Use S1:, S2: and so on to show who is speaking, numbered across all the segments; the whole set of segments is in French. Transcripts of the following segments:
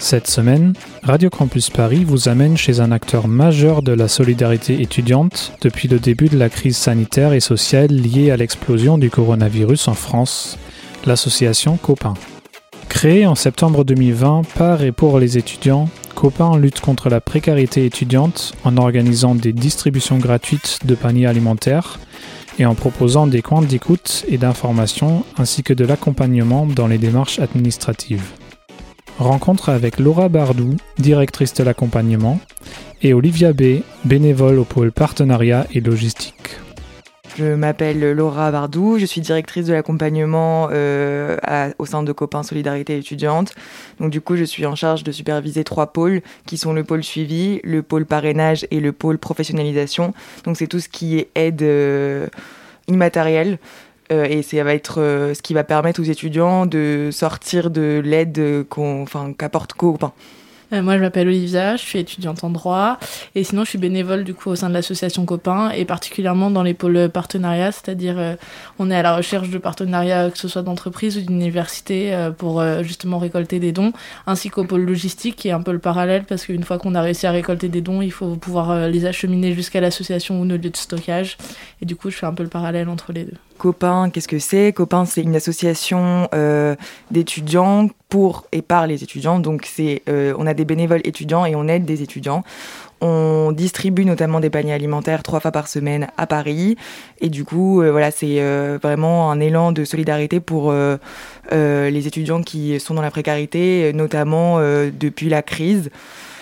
S1: Cette semaine, Radio Campus Paris vous amène chez un acteur majeur de la solidarité étudiante depuis le début de la crise sanitaire et sociale liée à l'explosion du coronavirus en France, l'association Copain. Créée en septembre 2020 par et pour les étudiants, Copain lutte contre la précarité étudiante en organisant des distributions gratuites de paniers alimentaires et en proposant des coins d'écoute et d'information ainsi que de l'accompagnement dans les démarches administratives. Rencontre avec Laura Bardou, directrice de l'accompagnement, et Olivia B, bénévole au pôle partenariat et logistique.
S2: Je m'appelle Laura Bardou, je suis directrice de l'accompagnement euh, au sein de Copains Solidarité étudiante. Donc du coup, je suis en charge de superviser trois pôles qui sont le pôle suivi, le pôle parrainage et le pôle professionnalisation. Donc c'est tout ce qui est aide euh, immatérielle euh, et ça va être euh, ce qui va permettre aux étudiants de sortir de l'aide qu'apporte Copain.
S3: Euh, moi, je m'appelle Olivia, je suis étudiante en droit et sinon, je suis bénévole du coup au sein de l'association Copain et particulièrement dans les pôles partenariats, c'est-à-dire on est à la recherche de partenariats, que ce soit d'entreprises ou d'universités, pour justement récolter des dons, ainsi qu'au pôle logistique qui est un peu le parallèle parce qu'une fois qu'on a réussi à récolter des dons, il faut pouvoir les acheminer jusqu'à l'association ou nos lieux de stockage et du coup, je fais un peu le parallèle entre les deux.
S2: Copain, qu'est-ce que c'est? Copain, c'est une association euh, d'étudiants pour et par les étudiants. Donc, c'est, euh, on a des bénévoles étudiants et on aide des étudiants. On distribue notamment des paniers alimentaires trois fois par semaine à Paris. Et du coup, euh, voilà, c'est vraiment un élan de solidarité pour les étudiants qui sont dans la précarité, notamment depuis la crise.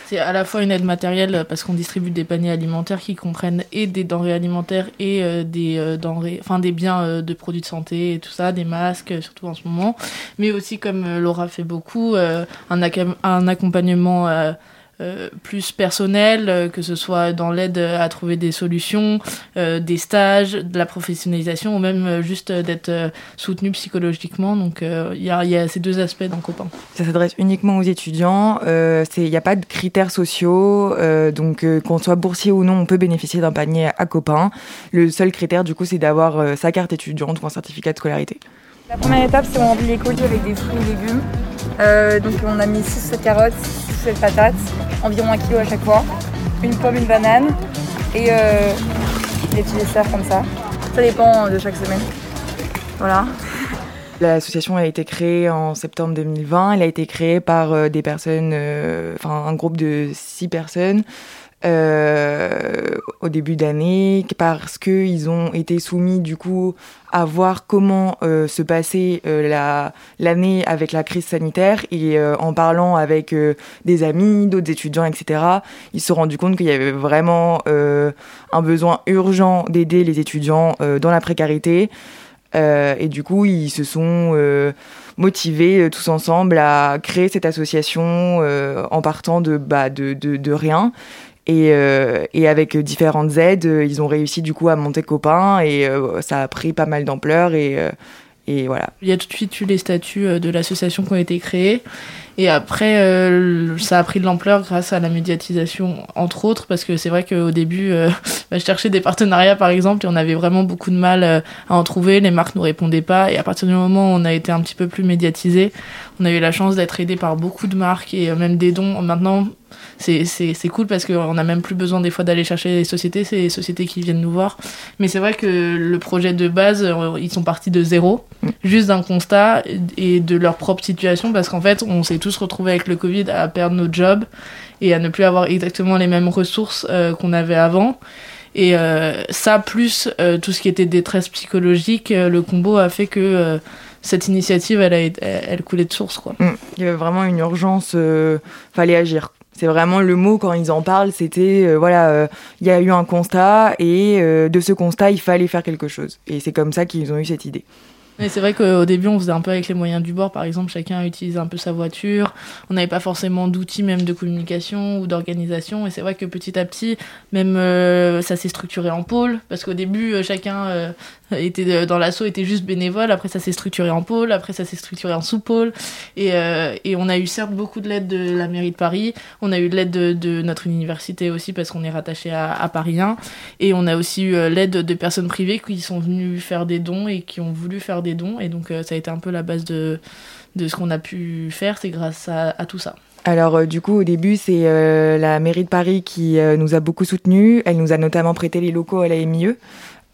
S3: C'est à la fois une aide matérielle parce qu'on distribue des paniers alimentaires qui comprennent et des denrées alimentaires et euh, des euh, denrées, enfin des biens euh, de produits de santé et tout ça, des masques surtout en ce moment, mais aussi comme Laura fait beaucoup, un, accompagnement euh, plus personnel, euh, que ce soit dans l'aide à trouver des solutions, euh, des stages, de la professionnalisation ou même juste d'être soutenu psychologiquement. Donc il y, a, ces deux aspects dans Copain.
S2: Ça s'adresse uniquement aux étudiants. Il n'y a pas de critères sociaux. donc qu'on soit boursier ou non, on peut bénéficier d'un panier à Copain. Le seul critère du coup, c'est d'avoir sa carte étudiante ou un certificat de scolarité.
S4: La première étape, c'est on remplit les colis avec des fruits et légumes. Euh, donc on a mis 6 7 carottes, 6 7 patates, environ 1 kg à chaque fois, une pomme, une banane et euh, des petits desserts comme ça. Ça dépend de chaque semaine. Voilà.
S2: L'association a été créée en septembre 2020. Elle a été créée par euh, des personnes, enfin un groupe de 6 personnes euh, au début d'année parce qu'ils ont été soumis du coup à voir comment euh, se passait euh, l'année avec la crise sanitaire et en parlant avec des amis, d'autres étudiants, etc. Ils se sont rendus compte qu'il y avait vraiment un besoin urgent d'aider les étudiants dans la précarité et du coup ils se sont motivés tous ensemble à créer cette association en partant de, bah, de, de rien et, euh, et, avec différentes aides, euh, ils ont réussi du coup à monter copain et euh, ça a pris pas mal d'ampleur et, et voilà.
S3: Il y a tout de suite eu les statuts de l'association qui ont été créés. Et après, ça a pris de l'ampleur grâce à la médiatisation, entre autres, parce que c'est vrai qu'au début, bah, je cherchais des partenariats, par exemple, et on avait vraiment beaucoup de mal à en trouver. Les marques nous répondaient pas. Et à partir du moment où on a été un petit peu plus médiatisé, on a eu la chance d'être aidé par beaucoup de marques et même des dons. Maintenant, c'est cool parce qu'on n'a même plus besoin des fois d'aller chercher les sociétés, c'est les sociétés qui viennent nous voir. Mais c'est vrai que le projet de base, euh, ils sont partis de zéro, mm. juste d'un constat et de leur propre situation parce qu'en fait, on s'est tous retrouvés avec le Covid à perdre nos jobs et à ne plus avoir exactement les mêmes ressources euh, qu'on avait avant. Et euh, ça, plus tout ce qui était détresse psychologique, le combo a fait que cette initiative, elle, a, elle, coulait de source. Quoi.
S2: Mm. Il y avait vraiment une urgence, fallait agir. C'est vraiment le mot quand ils en parlent, c'était euh, voilà, euh, il y a eu un constat et euh, de ce constat, il fallait faire quelque chose. Et c'est comme ça qu'ils ont eu cette idée.
S3: Mais c'est vrai qu'au début, on faisait un peu avec les moyens du bord. Par exemple, chacun utilisait un peu sa voiture. On n'avait pas forcément d'outils même de communication ou d'organisation. Et c'est vrai que petit à petit, même euh, ça s'est structuré en pôle. Parce qu'au début, euh, chacun euh, était dans l'assaut était juste bénévole. Après, ça s'est structuré en pôle. Après, ça s'est structuré en sous-pôle. Et, et on a eu certes beaucoup de l'aide de la mairie de Paris. On a eu l'aide de, de, notre université aussi parce qu'on est rattaché à, à, Paris 1. Et on a aussi eu l'aide de personnes privées qui sont venues faire des dons et qui ont voulu faire des dons. Et donc, euh, ça a été un peu la base de, de ce qu'on a pu faire. C'est grâce à, tout ça.
S2: Alors euh, du coup au début c'est euh, la mairie de Paris qui nous a beaucoup soutenus. Elle nous a notamment prêté les locaux à la MIE.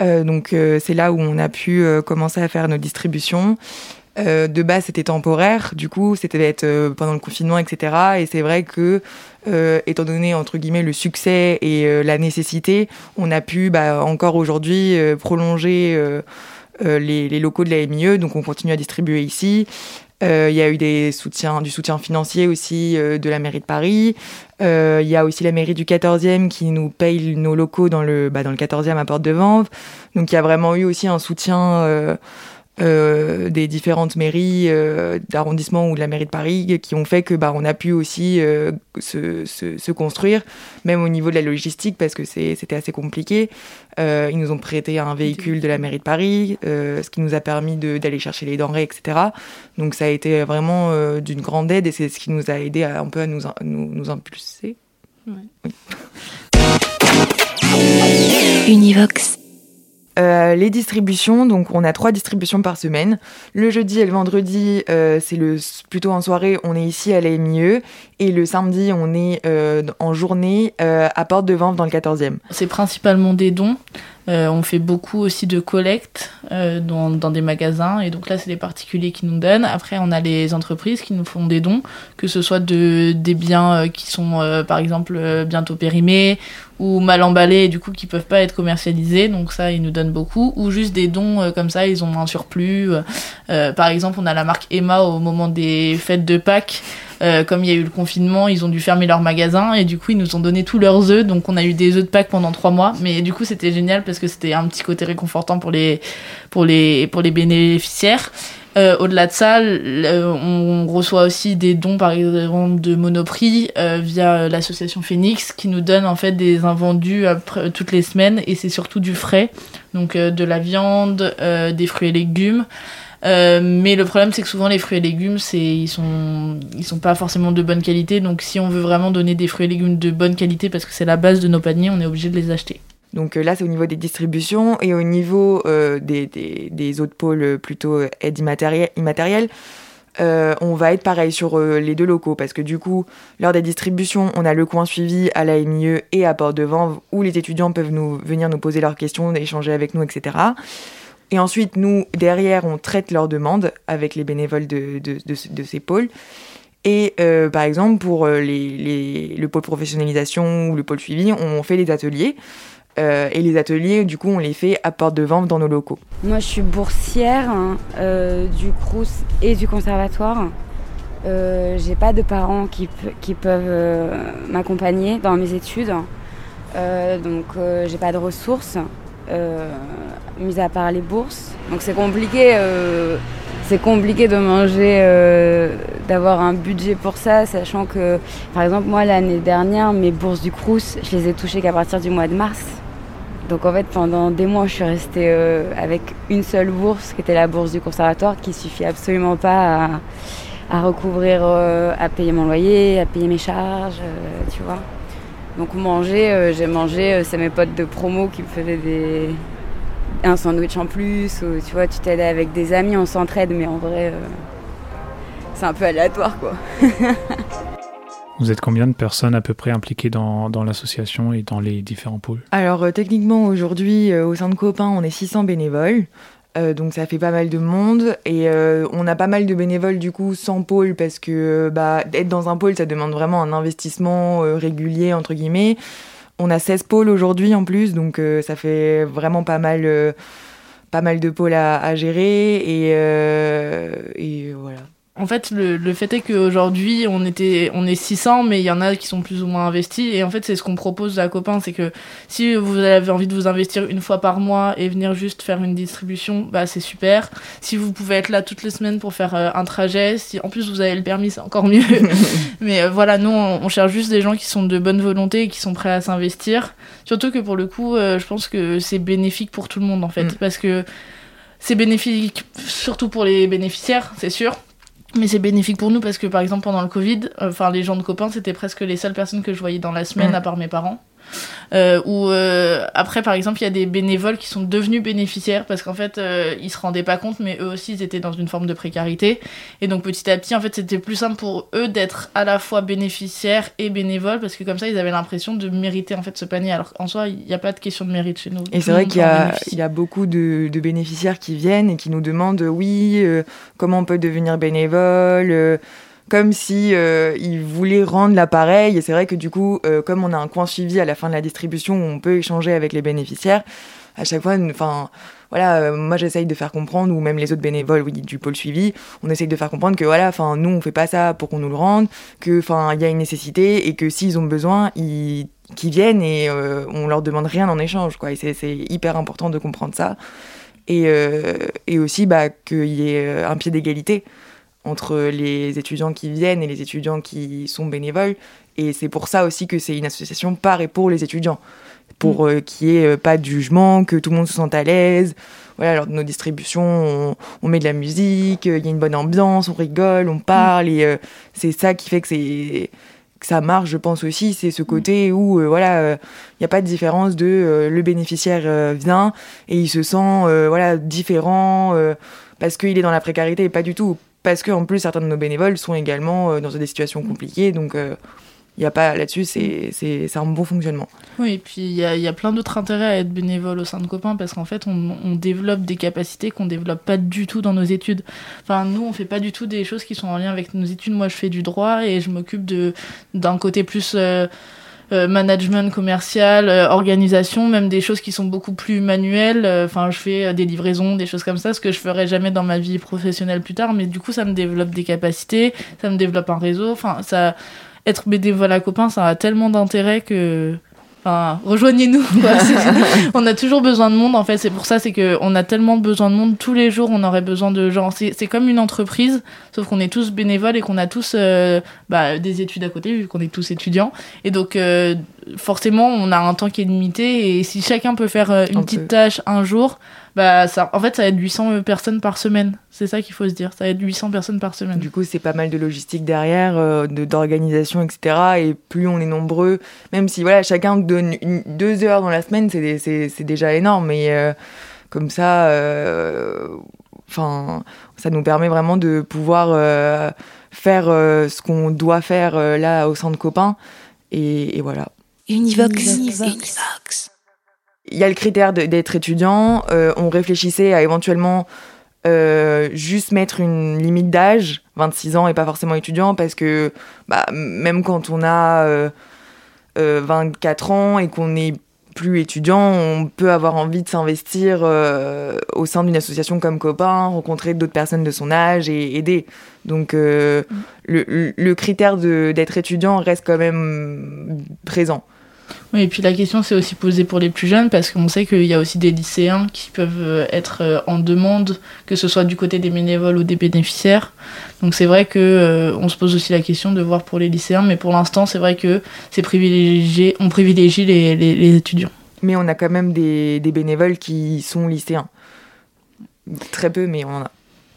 S2: donc c'est là où on a pu commencer à faire nos distributions. de base c'était temporaire, du coup c'était pendant le confinement etc. Et c'est vrai que étant donné entre guillemets le succès et la nécessité, on a pu bah, encore aujourd'hui prolonger euh, les, locaux de la MIE, donc on continue à distribuer ici. Euh, il y a eu du soutien financier aussi euh, de la mairie de Paris. Il y a aussi la mairie du 14e qui nous paye nos locaux dans le, bah, dans le 14e à Porte de Vanves. Donc il y a vraiment eu aussi un soutien euh, des différentes mairies euh, d'arrondissement ou de la mairie de Paris qui ont fait que bah, on a pu aussi euh, se, se, construire, même au niveau de la logistique, parce que c'était assez compliqué. ils nous ont prêté un véhicule de la mairie de Paris, ce qui nous a permis d'aller chercher les denrées, etc. Donc ça a été vraiment d'une grande aide et c'est ce qui nous a aidé à, un peu à nous, nous, nous impulser.
S5: Univox.
S2: Euh, les distributions, donc on a trois distributions par semaine. Le jeudi et le vendredi, euh, c'est le plutôt en soirée, on est ici à la MIE. Et le samedi, on est euh, en journée à Porte de Vente dans le 14e.
S3: C'est principalement des dons. On fait beaucoup aussi de collectes dans, dans, des magasins. Et donc là, c'est les particuliers qui nous donnent. Après, on a les entreprises qui nous font des dons, que ce soit de, des biens qui sont, par exemple, bientôt périmés ou mal emballés et du coup qui peuvent pas être commercialisés donc ça ils nous donnent beaucoup ou juste des dons euh, comme ça ils ont un surplus euh, par exemple on a la marque Emma au moment des fêtes de Pâques euh, comme il y a eu le confinement, ils ont dû fermer leur magasin et du coup ils nous ont donné tous leurs œufs. Donc on a eu des œufs de Pâques pendant trois mois, mais du coup c'était génial parce que c'était un petit côté réconfortant pour les pour les pour les bénéficiaires. Euh, Au-delà de ça, on reçoit aussi des dons, par exemple, de Monoprix euh, via l'association Phoenix, qui nous donne en fait des invendus après, toutes les semaines, et c'est surtout du frais, donc euh, de la viande, euh, des fruits et légumes. Mais le problème, c'est que souvent les fruits et légumes, ils sont sont pas forcément de bonne qualité. Donc si on veut vraiment donner des fruits et légumes de bonne qualité, parce que c'est la base de nos paniers, on est obligé de les acheter.
S2: Donc euh, là, c'est au niveau des distributions et au niveau euh, des, autres pôles plutôt euh, aide immatérielle. on va être pareil sur les deux locaux parce que du coup, lors des distributions, on a le coin suivi à la MIE et à Porte de Vanves où les étudiants peuvent venir nous poser leurs questions, échanger avec nous, etc. Et ensuite, nous, derrière, on traite leurs demandes avec les bénévoles de, de, de, ces pôles. Et par exemple, pour les, les, le pôle professionnalisation ou le pôle suivi, on fait des ateliers. Euh, et les ateliers, du coup, on les fait à porte de vente dans nos locaux.
S6: Moi, je suis boursière hein, euh, du Crous et du conservatoire. Euh, j'ai pas de parents qui, qui peuvent euh, m'accompagner dans mes études. donc, j'ai pas de ressources, mis à part les bourses. Donc, c'est compliqué. c'est compliqué de manger, d'avoir un budget pour ça, sachant que, par exemple, moi, l'année dernière, mes bourses du Crous, je les ai touchées qu'à partir du mois de mars. Donc en fait, pendant des mois, je suis restée euh, avec une seule bourse, qui était la bourse du conservatoire, qui suffit absolument pas à, recouvrir, euh, à payer mon loyer, à payer mes charges, euh, tu vois. Donc manger, j'ai mangé, c'est mes potes de promo qui me faisaient des un sandwich en plus, ou tu vois, tu t'aides avec des amis, on s'entraide, mais en vrai, c'est un peu aléatoire quoi.
S1: Vous êtes combien de personnes à peu près impliquées dans, dans l'association et dans les différents pôles?
S2: Alors euh, techniquement aujourd'hui euh, au sein de Copain on est 600 bénévoles. Euh, donc ça fait pas mal de monde et on a pas mal de bénévoles du coup sans pôle parce que bah, être dans un pôle ça demande vraiment un investissement régulier entre guillemets. On a 16 pôles aujourd'hui en plus donc ça fait vraiment pas mal, mal de pôles à, gérer et, et voilà.
S3: En fait, le, le fait est qu'aujourd'hui, on, était, on est 600, mais il y en a qui sont plus ou moins investis. Et en fait, c'est ce qu'on propose à Copain, c'est que si vous avez envie de vous investir une fois par mois et venir juste faire une distribution, bah c'est super. Si vous pouvez être là toutes les semaines pour faire euh, un trajet, si en plus vous avez le permis, c'est encore mieux. mais euh, voilà, nous, on, on, cherche juste des gens qui sont de bonne volonté et qui sont prêts à s'investir. Surtout que pour le coup, euh, je pense que c'est bénéfique pour tout le monde, en fait. Mm. Parce que c'est bénéfique surtout pour les bénéficiaires, c'est sûr mais c'est bénéfique pour nous parce que par exemple pendant le Covid, enfin les gens de copains c'était presque les seules personnes que je voyais dans la semaine mmh. à part mes parents. Euh, ou euh, après, par exemple, il y a des bénévoles qui sont devenus bénéficiaires parce qu'en fait, euh, ils se rendaient pas compte, mais eux aussi, ils étaient dans une forme de précarité. Et donc, petit à petit, en fait, c'était plus simple pour eux d'être à la fois bénéficiaires et bénévoles parce que comme ça, ils avaient l'impression de mériter en fait ce panier. Alors qu'en soi, il n'y a pas de question de mérite chez nous.
S2: Et c'est vrai qu'il y, y, a beaucoup de, de, bénéficiaires qui viennent et qui nous demandent oui, euh, comment on peut devenir bénévole comme si euh, ils voulaient rendre l'appareil. Et c'est vrai que du coup, euh, comme on a un coin suivi à la fin de la distribution où on peut échanger avec les bénéficiaires, à chaque fois, enfin, voilà, euh, moi j'essaye de faire comprendre, ou même les autres bénévoles du pôle suivi, on essaye de faire comprendre que voilà, enfin, nous on fait pas ça pour qu'on nous le rende, que il y a une nécessité et que s'ils ont besoin, ils qu'ils viennent et euh, on leur demande rien en échange, quoi. Et c'est hyper important de comprendre ça. Et, et aussi bah, qu'il y ait un pied d'égalité entre les étudiants qui viennent et les étudiants qui sont bénévoles. Et c'est pour ça aussi que c'est une association par et pour les étudiants. Pour mm. euh, qu'il n'y ait euh, pas de jugement, que tout le monde se sente à l'aise. Voilà, lors de nos distributions, on, on met de la musique, il y a une bonne ambiance, on rigole, on parle. Et euh, c'est ça qui fait que c'est que ça marche, je pense aussi, c'est ce côté où voilà, il n'y a pas de différence de le bénéficiaire vient et il se sent voilà différent parce qu'il est dans la précarité, pas du tout parce qu'en plus certains de nos bénévoles sont également euh, dans des situations compliquées, donc il euh, n'y a pas là-dessus, c'est un bon fonctionnement.
S3: Oui, et puis il y a, y a, plein d'autres intérêts à être bénévole au sein de Copains parce qu'en fait, on, on, développe des capacités qu'on développe pas du tout dans nos études. Enfin, nous, on fait pas du tout des choses qui sont en lien avec nos études. Moi, je fais du droit et je m'occupe d'un côté plus. Euh, euh, management commercial, euh, organisation, même des choses qui sont beaucoup plus manuelles. Euh, enfin, je fais des livraisons, des choses comme ça, ce que je ferais jamais dans ma vie professionnelle plus tard. Mais du coup, ça me développe des capacités, ça me développe un réseau. Enfin, ça, être bénévole à copain, ça a tellement d'intérêt que Enfin, rejoignez-nous. on a toujours besoin de monde. En fait, c'est pour ça, c'est que on a tellement besoin de monde tous les jours. On aurait besoin de gens. C'est comme une entreprise, sauf qu'on est tous bénévoles et qu'on a tous euh, bah, des études à côté, vu qu'on est tous étudiants. Et donc, euh, forcément, on a un temps qui est limité. Et si chacun peut faire euh, une petite tâche un jour, bah ça, en fait, ça va être 800 personnes par semaine. C'est ça qu'il faut se dire. Ça va être 800 personnes par semaine.
S2: Du coup, c'est pas mal de logistique derrière, euh, d'organisation, etc. Et plus on est nombreux, même si voilà, chacun donne une, deux heures dans la semaine, c'est déjà énorme. Mais euh, comme ça, enfin, ça nous permet vraiment de pouvoir faire ce qu'on doit faire là au centre copain. Et, et voilà.
S5: Univox. Univox.
S2: Il y a le critère d'être étudiant. Euh, on réfléchissait à éventuellement euh, juste mettre une limite d'âge, 26 ans et pas forcément étudiant, parce que bah, même quand on a euh, 24 euh, ans et qu'on n'est plus étudiant, on peut avoir envie de s'investir euh, au sein d'une association comme copain, rencontrer d'autres personnes de son âge et aider. Donc euh, mm. le, le, critère d'être étudiant reste quand même présent.
S3: Oui, et puis la question s'est aussi posée pour les plus jeunes parce qu'on sait qu'il y a aussi des lycéens qui peuvent euh, être en demande, que ce soit du côté des bénévoles ou des bénéficiaires. Donc c'est vrai que euh, on se pose aussi la question de voir pour les lycéens, mais pour l'instant c'est vrai que c'est privilégié, on privilégie les, les, les, étudiants.
S2: Mais on a quand même des, des bénévoles qui sont lycéens. Très peu, mais on en a.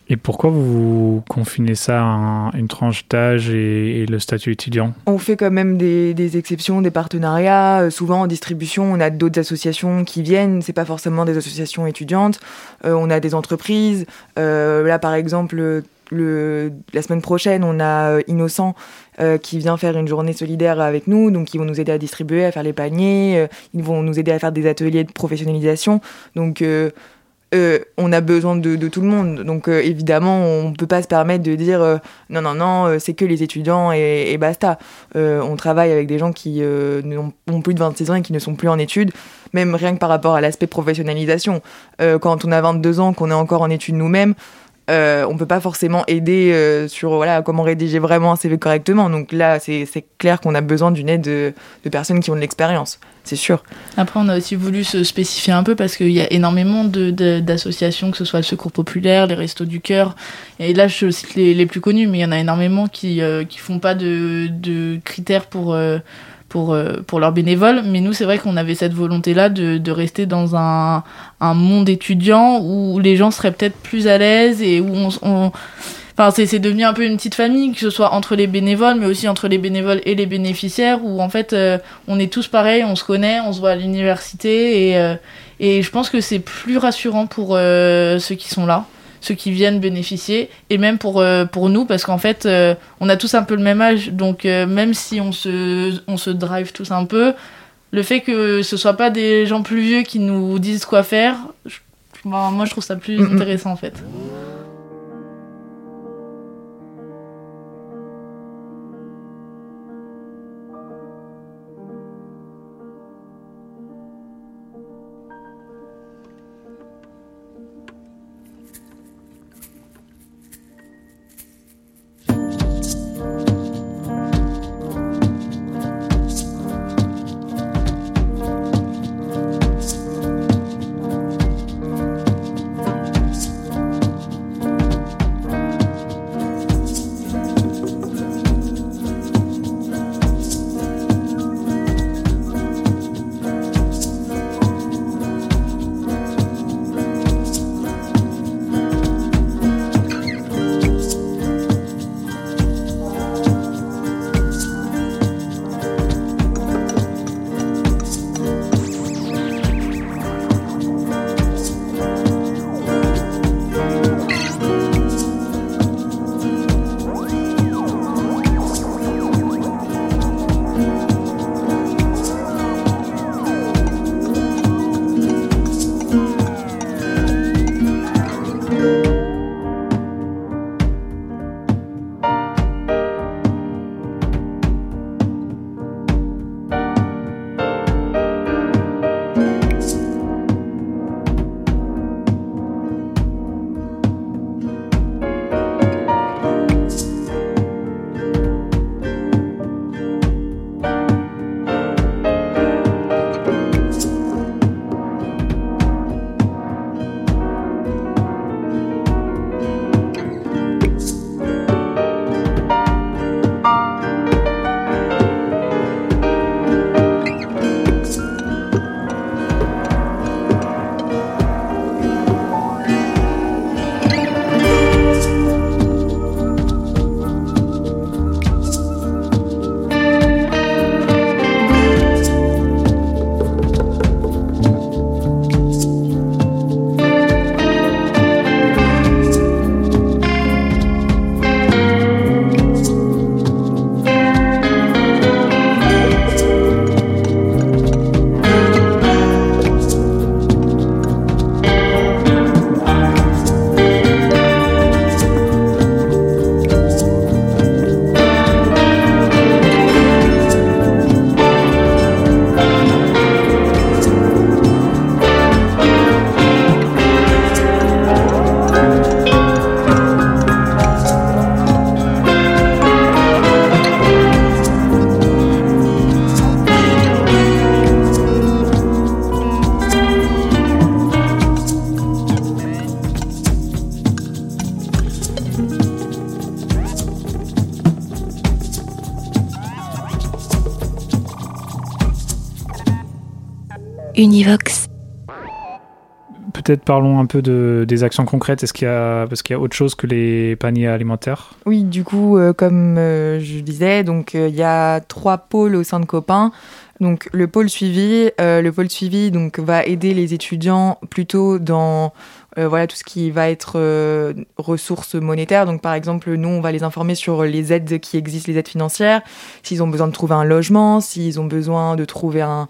S1: Et pourquoi vous confinez ça à une tranche d'âge et, le statut étudiant?
S2: On fait quand même des, exceptions, des partenariats. Euh, souvent en distribution, on a d'autres associations qui viennent. C'est pas forcément des associations étudiantes. Euh, on a des entreprises. Euh, là, par exemple, le, la semaine prochaine, on a Innocent qui vient faire une journée solidaire avec nous. Donc, ils vont nous aider à distribuer, à faire les paniers. Ils vont nous aider à faire des ateliers de professionnalisation. Donc, euh, on a besoin de, tout le monde. Donc euh, évidemment, on ne peut pas se permettre de dire euh, non, non, non, c'est que les étudiants et, basta. On travaille avec des gens qui ont plus de 26 ans et qui ne sont plus en études, même rien que par rapport à l'aspect professionnalisation. quand on a 22 ans, qu'on est encore en études nous-mêmes, euh, on peut pas forcément aider euh, sur voilà comment rédiger vraiment un CV correctement. Donc là, c'est clair qu'on a besoin d'une aide de, personnes qui ont de l'expérience, c'est sûr.
S3: Après, on a aussi voulu se spécifier un peu parce qu'il y a énormément d'associations, de, que ce soit le Secours Populaire, les Restos du Cœur, et là je cite les, les plus connus, mais il y en a énormément qui euh, qui font pas de, de critères pour euh, pour, euh, pour leurs bénévoles. Mais nous, c'est vrai qu'on avait cette volonté-là de, de, rester dans un, un, monde étudiant où les gens seraient peut-être plus à l'aise et où on, on Enfin, c'est devenu un peu une petite famille, que ce soit entre les bénévoles, mais aussi entre les bénévoles et les bénéficiaires, où en fait, euh, on est tous pareils, on se connaît, on se voit à l'université, et, euh, et je pense que c'est plus rassurant pour ceux qui sont là ceux qui viennent bénéficier, et même pour, euh, pour nous, parce qu'en fait, euh, on a tous un peu le même âge, donc euh, même si on se, on se drive tous un peu, le fait que ce soit pas des gens plus vieux qui nous disent quoi faire, moi je trouve ça plus intéressant en fait.
S5: Univox.
S1: Peut-être parlons un peu de, des actions concrètes. Est-ce qu'il y a parce qu'il y a autre chose que les paniers alimentaires?
S2: Oui, du coup, euh, comme euh, je disais, donc euh, il y a trois pôles au sein de Copain. Donc le pôle suivi, le pôle suivi donc va aider les étudiants plutôt dans voilà tout ce qui va être ressources monétaires. Donc par exemple, nous on va les informer sur les aides qui existent, les aides financières, s'ils ont besoin de trouver un logement, s'ils ont besoin de trouver un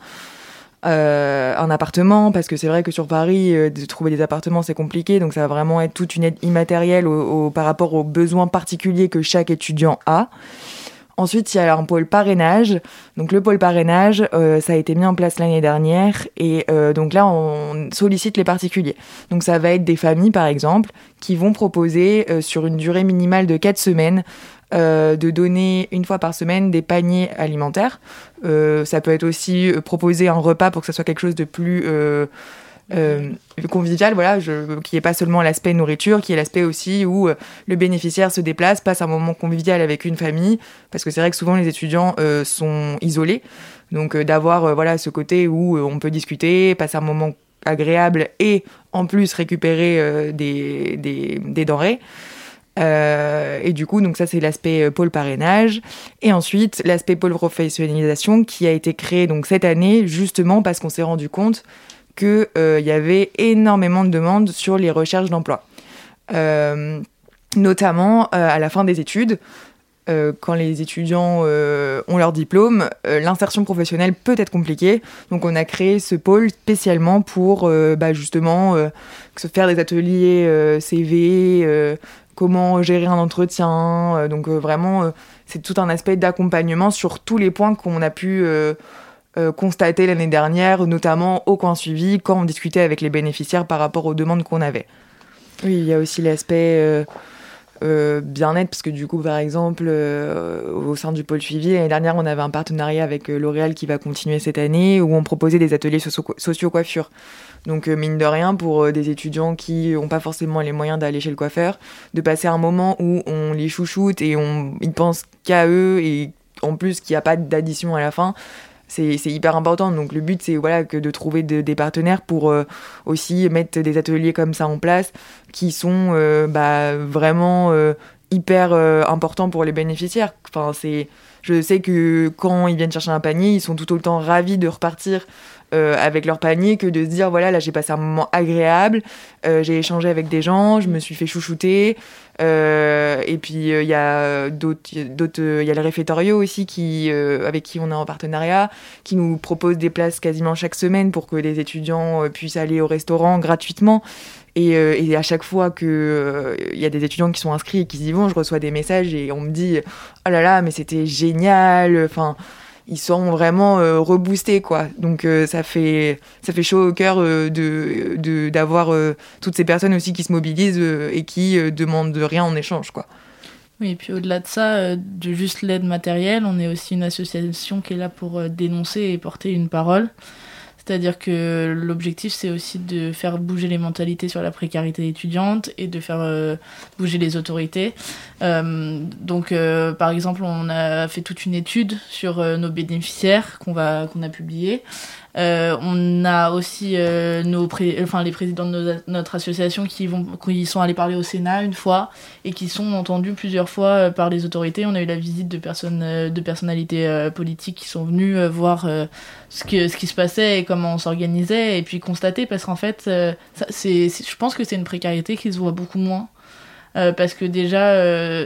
S2: euh, un appartement, parce que c'est vrai que sur Paris, euh, de trouver des appartements, c'est compliqué, donc ça va vraiment être toute une aide immatérielle par rapport aux besoins particuliers que chaque étudiant a. Ensuite, il y a un pôle parrainage. Donc le pôle parrainage, euh, ça a été mis en place l'année dernière et donc là, on sollicite les particuliers. Donc ça va être des familles, par exemple, qui vont proposer sur une durée minimale de 4 semaines de donner une fois par semaine des paniers alimentaires. ça peut être aussi proposer un repas pour que ça soit quelque chose de plus euh, convivial, voilà, qui est pas seulement l'aspect nourriture, qui est l'aspect aussi où euh, le bénéficiaire se déplace, passe un moment convivial avec une famille, parce que c'est vrai que souvent les étudiants euh, sont isolés, donc d'avoir voilà ce côté où on peut discuter, passer un moment agréable et en plus récupérer des, des, des, denrées. Et du coup, donc ça c'est l'aspect pôle parrainage. Et ensuite, l'aspect pôle professionnalisation qui a été créé donc cette année justement parce qu'on s'est rendu compte qu'il euh, y avait énormément de demandes sur les recherches d'emploi. Euh, notamment euh, à la fin des études, quand les étudiants ont leur diplôme, l'insertion professionnelle peut être compliquée. Donc on a créé ce pôle spécialement pour bah, justement se faire des ateliers CV, comment gérer un entretien. donc vraiment, c'est tout un aspect d'accompagnement sur tous les points qu'on a pu euh, constaté l'année dernière, notamment au coin suivi, quand on discutait avec les bénéficiaires par rapport aux demandes qu'on avait. Oui, il y a aussi l'aspect euh, euh, bien-être, parce que du coup, par exemple, au sein du pôle suivi, l'année dernière, on avait un partenariat avec L'Oréal qui va continuer cette année, où on proposait des ateliers socio-coiffure. Donc, mine de rien, pour des étudiants qui n'ont pas forcément les moyens d'aller chez le coiffeur, de passer un moment où on les chouchoute et on, ils pensent qu'à eux, et en plus qu'il n'y a pas d'addition à la fin, c'est hyper important. Donc le but, c'est voilà, que de trouver des partenaires pour euh, aussi mettre des ateliers comme ça en place qui sont euh, bah, vraiment euh, hyper importants pour les bénéficiaires. Enfin, je sais que quand ils viennent chercher un panier, ils sont tout autant ravis de repartir avec leur panier que de se dire voilà là j'ai passé un moment agréable, j'ai échangé avec des gens, je me suis fait chouchouter, euh, et puis euh, il y a d'autres, il y a le réfectorio aussi qui, euh, avec qui on est en partenariat, qui nous propose des places quasiment chaque semaine pour que les étudiants puissent aller au restaurant gratuitement. Et, et à chaque fois que il y a des étudiants qui sont inscrits et qui y vont, je reçois des messages et on me dit oh là là mais c'était génial. Enfin ils sont vraiment euh, reboostés quoi. Donc euh, ça fait ça fait chaud au cœur euh, de d'avoir toutes ces personnes aussi qui se mobilisent et qui demandent rien en échange quoi.
S3: Oui, et puis au-delà de ça, de juste l'aide matérielle, on est aussi une association qui est là pour dénoncer et porter une parole. C'est-à-dire que l'objectif, c'est aussi de faire bouger les mentalités sur la précarité étudiante et de faire euh, bouger les autorités. Euh, donc, euh, par exemple, on a fait toute une étude sur nos bénéficiaires qu'on va qu'on a publié. Euh, on a aussi euh, nos enfin, les présidents de notre association qui, vont, qui sont allés parler au Sénat une fois et qui sont entendus plusieurs fois euh, par les autorités. On a eu la visite de, personnes, de personnalités politiques qui sont venues voir ce, que, ce qui se passait et comment on s'organisait et puis constater parce qu'en fait, ça, c'est, je pense que c'est une précarité qui se voit beaucoup moins. parce que déjà,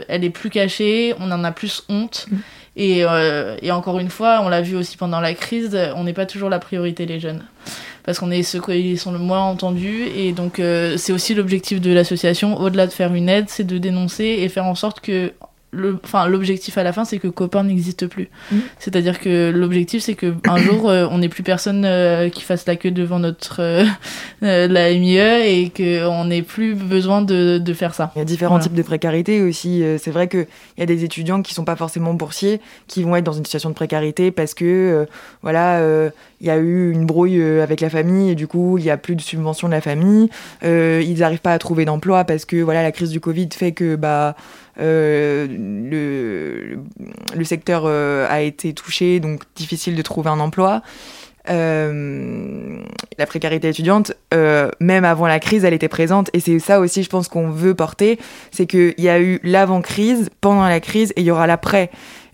S3: elle est plus cachée, on en a plus honte. Mmh. Et, euh, et encore une fois, on l'a vu aussi pendant la crise, on n'est pas toujours la priorité les jeunes. Parce qu'on est ceux qui sont le moins entendus. Et donc, euh, c'est aussi l'objectif de l'association, au-delà de faire une aide, c'est de dénoncer et faire en sorte que enfin l'objectif à la fin c'est que copain n'existe plus. Mm. c'est à dire que l'objectif c'est que un jour euh, on n'ait plus personne euh, qui fasse la queue devant notre euh, la MIE et qu'on n'ait plus besoin de, de, faire ça.
S2: Il y a différents types de précarité aussi c'est vrai que il y a des étudiants qui sont pas forcément boursiers qui vont être dans une situation de précarité parce que voilà il y a eu une brouille avec la famille et du coup il y a plus de subvention de la famille ils n'arrivent pas à trouver d'emploi parce que voilà la crise du Covid fait que bah euh, le, le, secteur euh, a été touché, donc difficile de trouver un emploi. Euh, la précarité étudiante, même avant la crise, elle était présente. Et c'est ça aussi, je pense, qu'on veut porter. C'est qu'il y a eu l'avant-crise, pendant la crise, et il y aura l'après.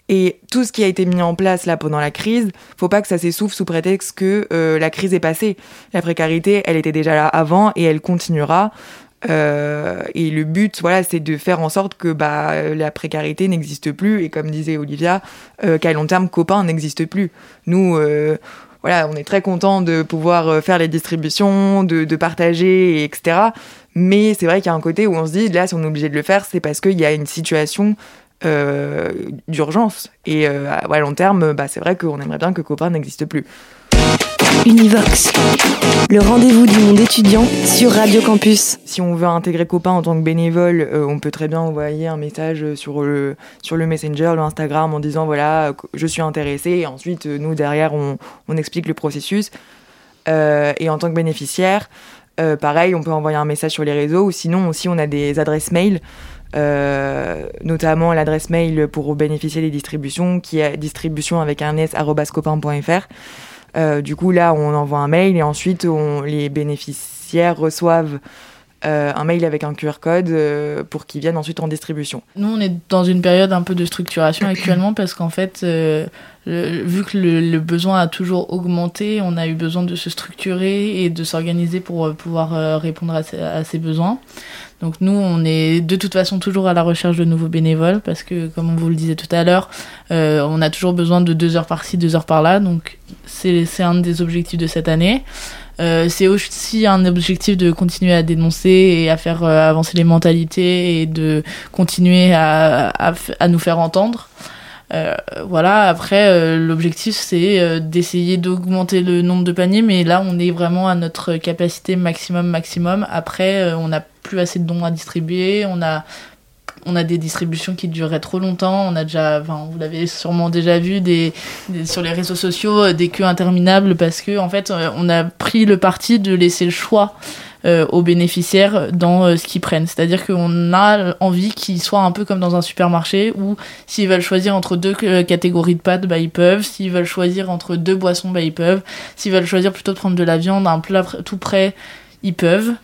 S2: Et tout ce qui a été mis en place là pendant la crise, faut pas que ça s'essouffle sous prétexte que la crise est passée. La précarité, elle était déjà là avant et elle continuera. Euh, et le but, voilà, c'est de faire en sorte que bah, la précarité n'existe plus et comme disait Olivia, euh, qu'à long terme, copain n'existe plus. Nous, euh, voilà, on est très content de pouvoir faire les distributions, de, de partager, etc. Mais c'est vrai qu'il y a un côté où on se dit, là, si on est obligé de le faire, c'est parce qu'il y a une situation d'urgence. Et à long terme, bah, c'est vrai qu'on aimerait bien que Copain n'existe plus.
S5: Univox, le rendez-vous du monde étudiant sur Radio Campus.
S2: Si on veut intégrer Copain en tant que bénévole, on peut très bien envoyer un message sur le, sur le Messenger, le Instagram, en disant voilà, je suis intéressé. Et ensuite, nous, derrière, on, on explique le processus. et en tant que bénéficiaire, pareil, on peut envoyer un message sur les réseaux ou sinon aussi on a des adresses mail. Euh, notamment l'adresse mail pour bénéficier des distributions qui est distribution avec un euh, du coup là on envoie un mail et ensuite les bénéficiaires reçoivent euh, un mail avec un QR code euh, pour qu'ils viennent ensuite en distribution.
S3: Nous, on est dans une période un peu de structuration actuellement parce qu'en fait, euh, vu que le, besoin a toujours augmenté, on a eu besoin de se structurer et de s'organiser pour pouvoir répondre à ces, besoins. Donc nous, on est de toute façon toujours à la recherche de nouveaux bénévoles parce que, comme on vous le disait tout à l'heure, on a toujours besoin de deux heures par-ci, deux heures par-là. Donc c'est un des objectifs de cette année. Euh, c'est aussi un objectif de continuer à dénoncer et à faire euh, avancer les mentalités et de continuer à, à, nous faire entendre. Euh, voilà, après, l'objectif c'est d'essayer d'augmenter le nombre de paniers, mais là on est vraiment à notre capacité maximum, maximum. Après, on n'a plus assez de dons à distribuer, on a on a des distributions qui dureraient trop longtemps. On a déjà, enfin, vous l'avez sûrement déjà vu sur les réseaux sociaux, euh, des queues interminables parce que en fait, euh, on a pris le parti de laisser le choix euh, aux bénéficiaires dans ce qu'ils prennent. C'est-à-dire qu'on a envie qu'ils soient un peu comme dans un supermarché où s'ils veulent choisir entre deux catégories de pâtes, bah ils peuvent. S'ils veulent choisir entre deux boissons, bah ils peuvent. S'ils veulent choisir plutôt de prendre de la viande, un plat tout prêt, ils peuvent.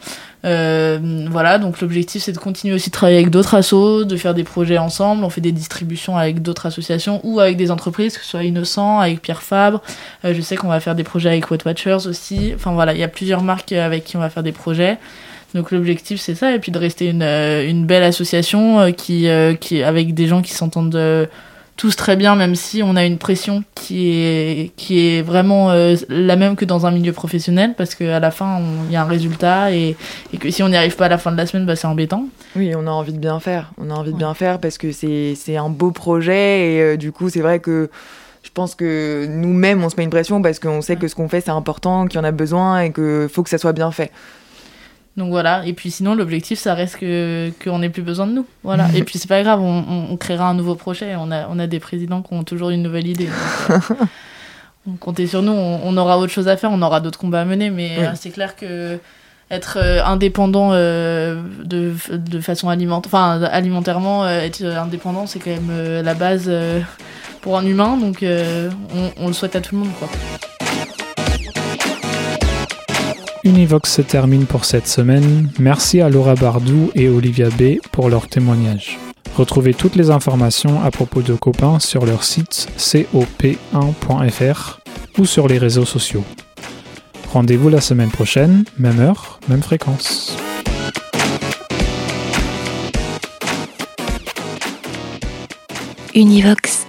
S3: Euh, voilà, donc l'objectif c'est de continuer aussi de travailler avec d'autres assos, de faire des projets ensemble. On fait des distributions avec d'autres associations ou avec des entreprises, que ce soit Innocent, avec Pierre Fabre. Euh, je sais qu'on va faire des projets avec Wet Watchers aussi. Enfin voilà, il y a plusieurs marques avec qui on va faire des projets. Donc l'objectif c'est ça, et puis de rester une, euh, une belle association qui, qui, avec des gens qui s'entendent tous très bien, même si on a une pression qui est, qui est vraiment euh, la même que dans un milieu professionnel, parce qu'à la fin, il y a un résultat, et, et que si on n'y arrive pas à la fin de la semaine, bah, c'est embêtant.
S2: Oui, on a envie de bien faire. On a envie de bien faire parce que c'est un beau projet, et euh, du coup, c'est vrai que je pense que nous-mêmes, on se met une pression parce qu'on sait que ce qu'on fait, c'est important, qu'il y en a besoin, et qu'il faut que ça soit bien fait.
S3: Donc voilà, et puis sinon l'objectif ça reste que qu'on n'ait plus besoin de nous. Voilà. et puis c'est pas grave, on, créera un nouveau projet. On a, on a des présidents qui ont toujours une nouvelle idée. Donc, euh, on comptait sur nous, on, aura autre chose à faire, on aura d'autres combats à mener, mais euh, c'est clair que être euh, indépendant de, de, façon alimentaire, enfin alimentairement, être indépendant c'est quand même la base pour un humain, donc on, on, le souhaite à tout le monde quoi.
S1: Univox se termine pour cette semaine. Merci à Laura Bardou et Olivia B pour leur témoignage. Retrouvez toutes les informations à propos de Copain sur leur site cop1.fr ou sur les réseaux sociaux. Rendez-vous la semaine prochaine, même heure, même fréquence.
S5: Univox